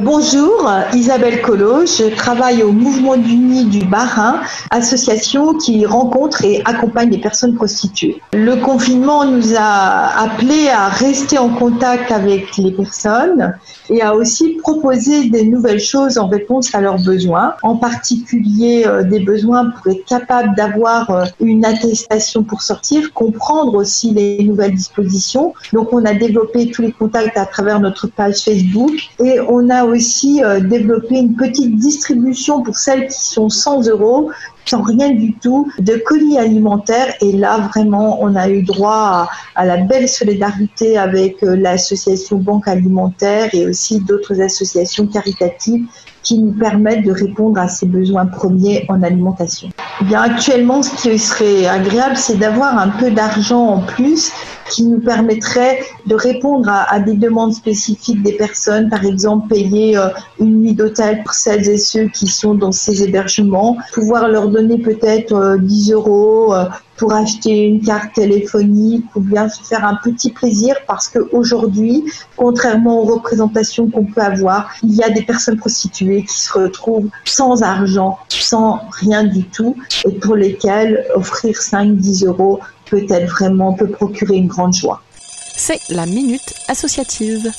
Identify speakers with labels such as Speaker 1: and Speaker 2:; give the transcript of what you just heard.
Speaker 1: Bonjour, Isabelle Collot, je travaille au Mouvement d'Uni du Barin, association qui rencontre et accompagne les personnes prostituées. Le confinement nous a appelé à rester en contact avec les personnes et à aussi proposer des nouvelles choses en réponse à leurs besoins, en particulier euh, des besoins pour être capable d'avoir euh, une attestation pour sortir, comprendre aussi les nouvelles dispositions. Donc on a développé tous les contacts à travers notre page Facebook et on a aussi euh, développé une petite distribution pour celles qui sont 100 euros sans rien du tout de colis alimentaires. Et là, vraiment, on a eu droit à, la belle solidarité avec euh, l'association Banque Alimentaire et aussi d'autres associations caritatives qui nous permettent de répondre à ces besoins premiers en alimentation. Eh bien, actuellement, ce qui serait agréable, c'est d'avoir un peu d'argent en plus qui nous permettrait de répondre à, des demandes spécifiques des personnes, par exemple payer euh, une nuit d'hôtel pour celles et ceux qui sont dans ces hébergements, pouvoir leur donner peut-être 10 euh, euros euh, pour acheter une carte téléphonique ou bien se faire un petit plaisir parce qu'aujourd'hui, contrairement aux représentations qu'on peut avoir, il y a des personnes prostituées qui se retrouvent sans argent, sans rien du tout et pour lesquelles offrir 5-10 euros peut-être vraiment peut procurer une grande joie.
Speaker 2: C'est la minute associative.